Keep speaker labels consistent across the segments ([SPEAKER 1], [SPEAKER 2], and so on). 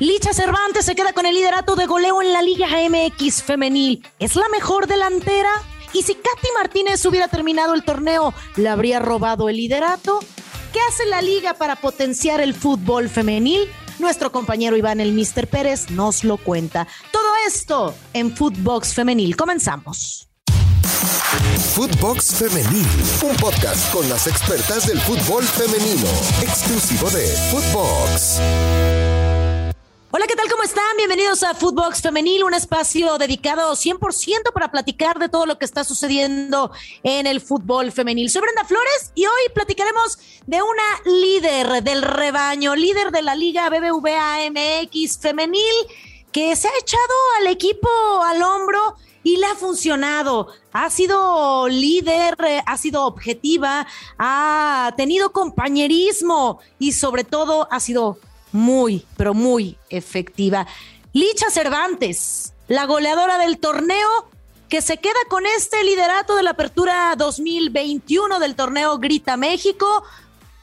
[SPEAKER 1] Licha Cervantes se queda con el liderato de goleo en la Liga MX femenil. ¿Es la mejor delantera? ¿Y si Katy Martínez hubiera terminado el torneo, le habría robado el liderato? ¿Qué hace la liga para potenciar el fútbol femenil? Nuestro compañero Iván el Mister Pérez nos lo cuenta. Todo esto en Footbox Femenil. Comenzamos.
[SPEAKER 2] Footbox Femenil, un podcast con las expertas del fútbol femenino, exclusivo de Footbox.
[SPEAKER 1] Hola, ¿qué tal? ¿Cómo están? Bienvenidos a Footbox Femenil, un espacio dedicado 100% para platicar de todo lo que está sucediendo en el fútbol femenil. Soy Brenda Flores y hoy platicaremos de una líder del rebaño, líder de la Liga BBVA MX femenil, que se ha echado al equipo al hombro y le ha funcionado. Ha sido líder, ha sido objetiva, ha tenido compañerismo y sobre todo ha sido muy, pero muy efectiva. Licha Cervantes, la goleadora del torneo, que se queda con este liderato de la apertura 2021 del torneo Grita México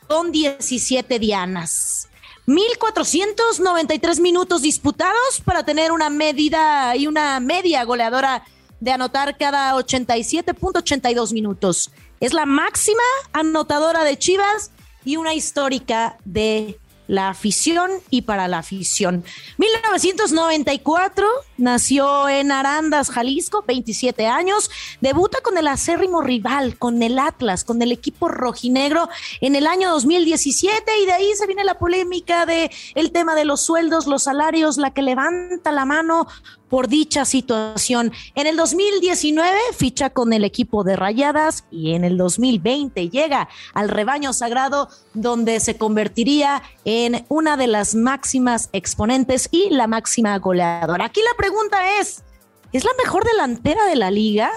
[SPEAKER 1] con 17 dianas. 1.493 minutos disputados para tener una medida y una media goleadora de anotar cada 87.82 minutos. Es la máxima anotadora de Chivas y una histórica de la afición y para la afición. 1994 nació en Arandas, Jalisco, 27 años, debuta con el acérrimo rival, con el Atlas, con el equipo rojinegro en el año 2017 y de ahí se viene la polémica de el tema de los sueldos, los salarios, la que levanta la mano por dicha situación. En el 2019 ficha con el equipo de Rayadas y en el 2020 llega al rebaño sagrado donde se convertiría en una de las máximas exponentes y la máxima goleadora. Aquí la pregunta es, ¿es la mejor delantera de la liga?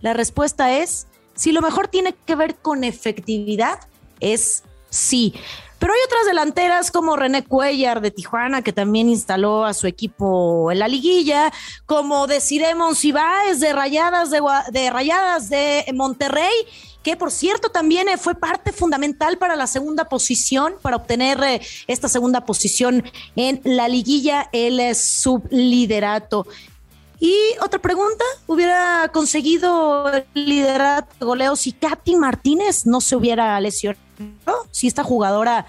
[SPEAKER 1] La respuesta es, si lo mejor tiene que ver con efectividad, es sí. Pero hay otras delanteras como René Cuellar de Tijuana, que también instaló a su equipo en la liguilla, como Desiree Monsiváis de Rayadas de, de Rayadas de Monterrey, que por cierto también eh, fue parte fundamental para la segunda posición, para obtener eh, esta segunda posición en la liguilla, el eh, subliderato. Y otra pregunta, ¿hubiera conseguido el liderato de goleo si Katy Martínez no se hubiera lesionado? Si esta jugadora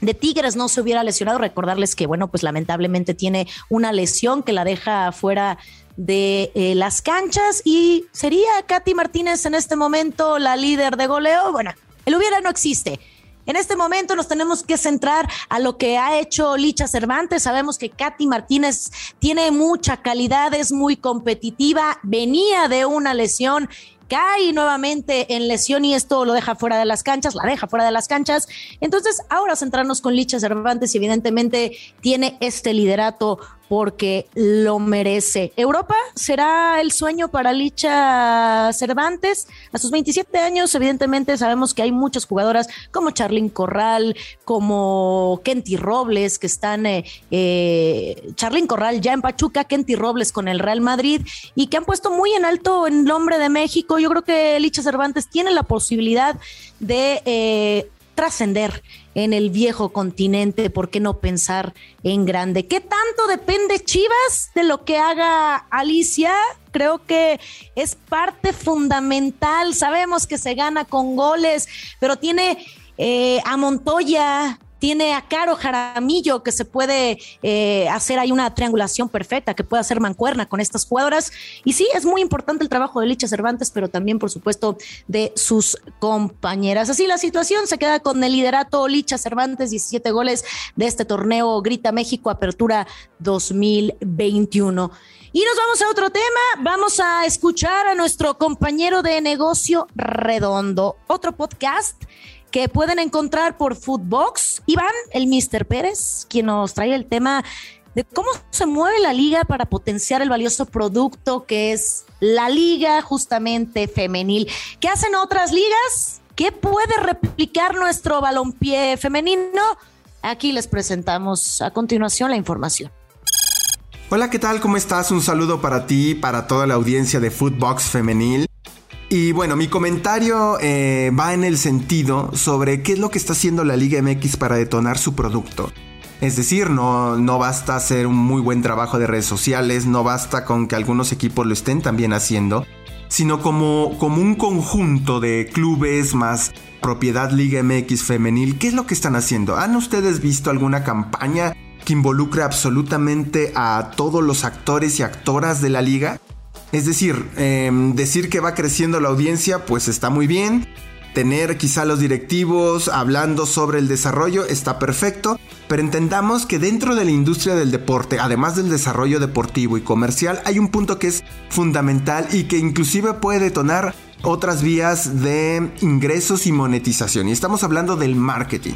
[SPEAKER 1] de Tigres no se hubiera lesionado, recordarles que, bueno, pues lamentablemente tiene una lesión que la deja fuera de eh, las canchas y sería Katy Martínez en este momento la líder de goleo. Bueno, el hubiera no existe. En este momento nos tenemos que centrar a lo que ha hecho Licha Cervantes. Sabemos que Katy Martínez tiene mucha calidad, es muy competitiva, venía de una lesión cae nuevamente en lesión y esto lo deja fuera de las canchas, la deja fuera de las canchas. Entonces, ahora centrarnos con Licha Cervantes y evidentemente tiene este liderato porque lo merece. Europa será el sueño para Licha Cervantes. A sus 27 años, evidentemente, sabemos que hay muchas jugadoras como Charlyn Corral, como Kenty Robles, que están, eh, eh, Charlyn Corral ya en Pachuca, Kenty Robles con el Real Madrid, y que han puesto muy en alto el nombre de México. Yo creo que Licha Cervantes tiene la posibilidad de eh, trascender en el viejo continente, ¿por qué no pensar en grande? ¿Qué tanto depende Chivas de lo que haga Alicia? Creo que es parte fundamental. Sabemos que se gana con goles, pero tiene eh, a Montoya, tiene a Caro Jaramillo que se puede eh, hacer ahí una triangulación perfecta, que puede hacer mancuerna con estas jugadoras. Y sí, es muy importante el trabajo de Licha Cervantes, pero también, por supuesto, de sus compañeras. Así la situación se queda con el liderato Licha Cervantes, 17 goles de este torneo Grita México Apertura 2021. Y nos vamos a otro tema. Vamos a escuchar a nuestro compañero de negocio redondo, otro podcast que pueden encontrar por Footbox. Iván, el Mister Pérez, quien nos trae el tema de cómo se mueve la liga para potenciar el valioso producto que es la liga justamente femenil. ¿Qué hacen otras ligas? ¿Qué puede replicar nuestro balompié femenino? Aquí les presentamos a continuación la información.
[SPEAKER 3] Hola, ¿qué tal? ¿Cómo estás? Un saludo para ti, para toda la audiencia de Footbox Femenil. Y bueno, mi comentario eh, va en el sentido sobre qué es lo que está haciendo la Liga MX para detonar su producto. Es decir, no, no basta hacer un muy buen trabajo de redes sociales, no basta con que algunos equipos lo estén también haciendo, sino como, como un conjunto de clubes más propiedad Liga MX femenil. ¿Qué es lo que están haciendo? ¿Han ustedes visto alguna campaña que involucre absolutamente a todos los actores y actoras de la liga? Es decir, em, decir que va creciendo la audiencia, pues está muy bien. Tener quizá los directivos hablando sobre el desarrollo está perfecto, pero entendamos que dentro de la industria del deporte, además del desarrollo deportivo y comercial, hay un punto que es fundamental y que inclusive puede detonar otras vías de ingresos y monetización. Y estamos hablando del marketing.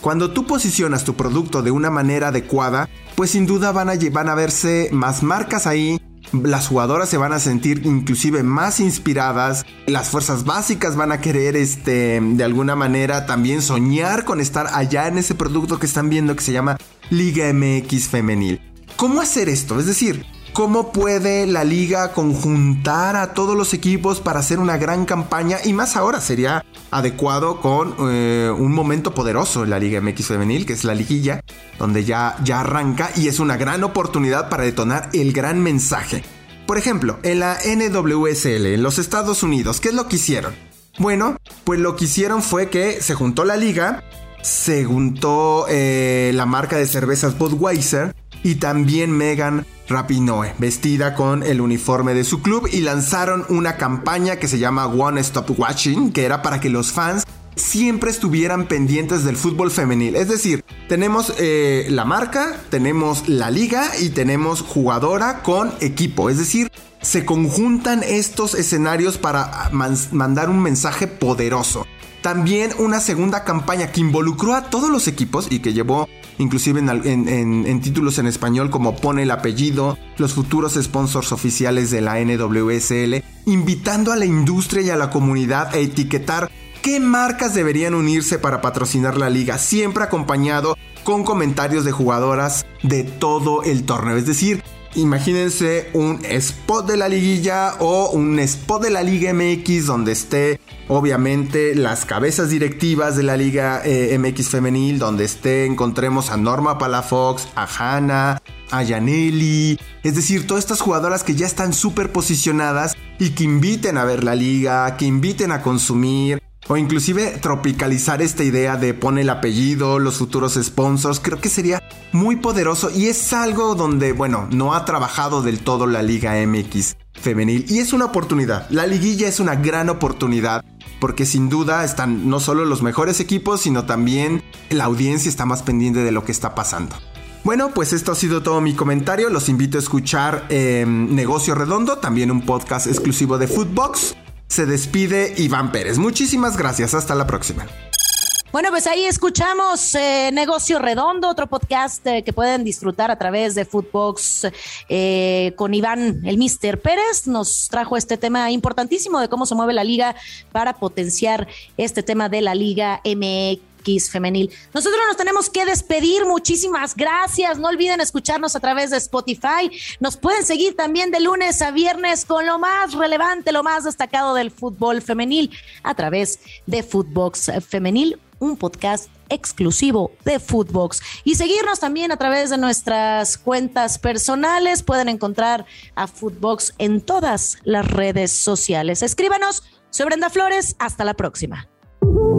[SPEAKER 3] Cuando tú posicionas tu producto de una manera adecuada, pues sin duda van a, van a verse más marcas ahí, las jugadoras se van a sentir inclusive más inspiradas, las fuerzas básicas van a querer este de alguna manera también soñar con estar allá en ese producto que están viendo que se llama Liga MX femenil. ¿Cómo hacer esto? Es decir, ¿Cómo puede la liga conjuntar a todos los equipos para hacer una gran campaña? Y más ahora sería adecuado con eh, un momento poderoso en la Liga MX Femenil, que es la liguilla, donde ya, ya arranca y es una gran oportunidad para detonar el gran mensaje. Por ejemplo, en la NWSL, en los Estados Unidos, ¿qué es lo que hicieron? Bueno, pues lo que hicieron fue que se juntó la liga, se juntó eh, la marca de cervezas Budweiser y también Megan Rapinoe, vestida con el uniforme de su club y lanzaron una campaña que se llama One Stop Watching, que era para que los fans siempre estuvieran pendientes del fútbol femenil. Es decir, tenemos eh, la marca, tenemos la liga y tenemos jugadora con equipo. Es decir, se conjuntan estos escenarios para mandar un mensaje poderoso. También una segunda campaña que involucró a todos los equipos y que llevó inclusive en, títulos en español como pone el apellido, los futuros sponsors oficiales de la NWSL, invitando a la industria y a la comunidad a etiquetar qué marcas deberían unirse para patrocinar la liga, siempre acompañado con comentarios de jugadoras de todo el torneo. Es decir, Imagínense un spot de la liguilla o un spot de la Liga MX donde esté obviamente las cabezas directivas de la Liga eh, MX femenil, donde esté encontremos a Norma Palafox, a Hanna, a Yaneli, es decir, todas estas jugadoras que ya están súper posicionadas y que inviten a ver la liga, que inviten a consumir, o inclusive tropicalizar esta idea de pone el apellido, los futuros sponsors, creo que sería muy poderoso y es algo donde, bueno, no ha trabajado del todo la Liga MX femenil y es una oportunidad. La liguilla es una gran oportunidad porque sin duda están no solo los mejores equipos, sino también la audiencia está más pendiente de lo que está pasando. Bueno, pues esto ha sido todo mi comentario. Los invito a escuchar em, Negocio Redondo, también un podcast exclusivo de Footbox se despide Iván Pérez. Muchísimas gracias, hasta la próxima.
[SPEAKER 1] Bueno, pues ahí escuchamos eh, Negocio Redondo, otro podcast eh, que pueden disfrutar a través de Footbox eh, con Iván, el Mister Pérez. Nos trajo este tema importantísimo de cómo se mueve la liga para potenciar este tema de la Liga MX femenil. Nosotros nos tenemos que despedir. Muchísimas gracias. No olviden escucharnos a través de Spotify. Nos pueden seguir también de lunes a viernes con lo más relevante, lo más destacado del fútbol femenil a través de Footbox Femenil, un podcast exclusivo de Footbox. Y seguirnos también a través de nuestras cuentas personales. Pueden encontrar a Footbox en todas las redes sociales. Escríbanos. Soy Brenda Flores. Hasta la próxima.